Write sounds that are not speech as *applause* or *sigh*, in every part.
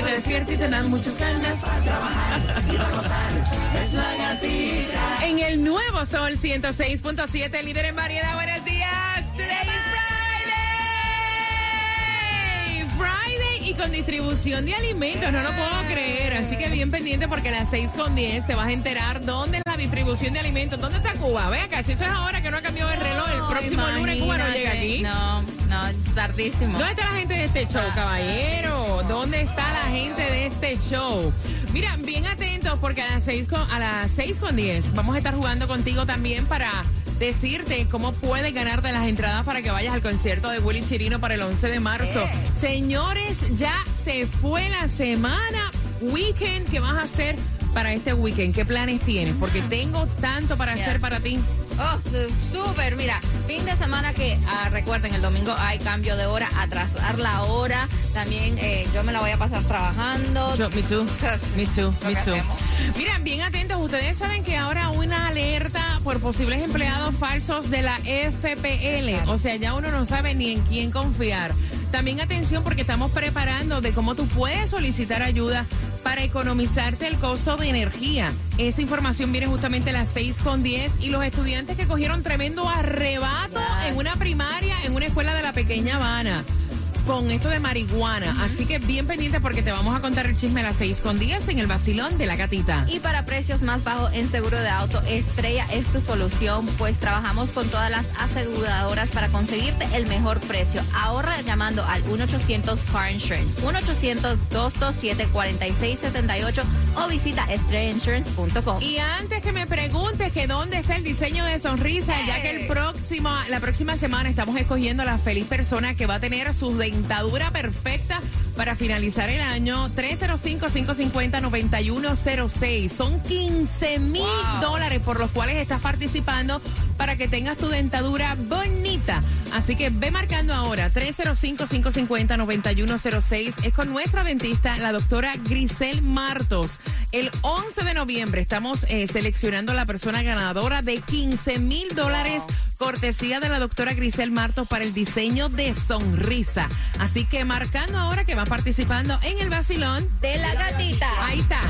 Que te despierta y te dan muchas ganas. *laughs* Es la gatita. En el nuevo Sol 106.7, líder en variedad. Buenos días. Today is Friday. Friday y con distribución de alimentos. No lo puedo creer. Así que bien pendiente porque a las 6 con 10 te vas a enterar dónde es la distribución de alimentos. ¿Dónde está Cuba? Ve acá, si eso es ahora que no ha cambiado el reloj, el próximo lunes Cuba no tardísimo. ¿Dónde está la gente de este show, caballero? ¿Dónde está la gente de este show? Mira, bien atentos porque a las 6 con, a las 6 con 10 vamos a estar jugando contigo también para decirte cómo puedes ganarte las entradas para que vayas al concierto de Willy Chirino para el 11 de marzo. Señores, ya se fue la semana weekend que vas a hacer para este weekend. ¿Qué planes tienes? Porque tengo tanto para hacer para ti. Oh, súper. Mira, fin de semana que ah, recuerden, el domingo hay cambio de hora, atrasar la hora. También eh, yo me la voy a pasar trabajando. Yo, me too. *laughs* Me too, me too. Mira, bien atentos, ustedes saben que ahora una alerta por posibles empleados falsos de la FPL, o sea, ya uno no sabe ni en quién confiar. También atención porque estamos preparando de cómo tú puedes solicitar ayuda para economizarte el costo de energía. Esta información viene justamente a las 6 con 10 y los estudiantes que cogieron tremendo arrebato en una primaria en una escuela de la pequeña Habana con esto de marihuana. Así que bien pendiente porque te vamos a contar el chisme a las 6 con 10 en el vacilón de la gatita. Y para precios más bajos en seguro de auto, Estrella es tu solución, pues trabajamos con todas las aseguradoras para conseguirte el mejor precio. Ahorra llamando al 1-800-CAR Insurance, 1-800-227-4678 o visita estrellainsurance.com. Y antes que me preguntes que dónde está el diseño de sonrisa, ya que el próximo, la próxima semana estamos escogiendo a la feliz persona que va a tener su dentadura perfecta para finalizar el año. 305-550-9106. Son 15 mil dólares por los cuales estás participando para que tengas tu dentadura bonita. Así que ve marcando ahora 305-550-9106. Es con nuestra dentista, la doctora Grisel Martos. El 11 de noviembre estamos eh, seleccionando a la persona ganadora de 15 mil dólares cortesía de la doctora Grisel Martos para el diseño de sonrisa. Así que marcando ahora que va participando en el vacilón. De la gatita. Ahí está.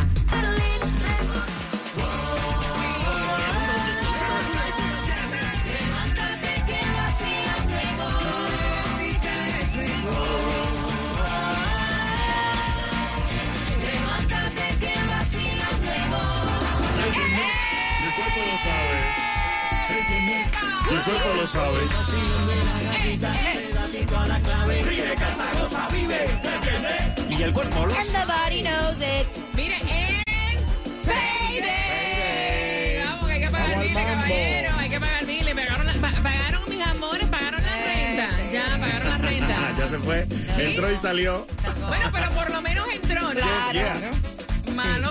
Sabe. Mi cuerpo lo sabe. Y el cuerpo lo And the body knows it. Mire, en Payday. Vamos, que hay que pagar mambo. caballero. Hay que pagar biles. Pagaron, la- pa- pagaron mis amores, pagaron la renta. Ya, pagaron la renta. *laughs* ya se fue. Entró y salió. Bueno, pero por lo menos entró, ¿no? Yeah. Malo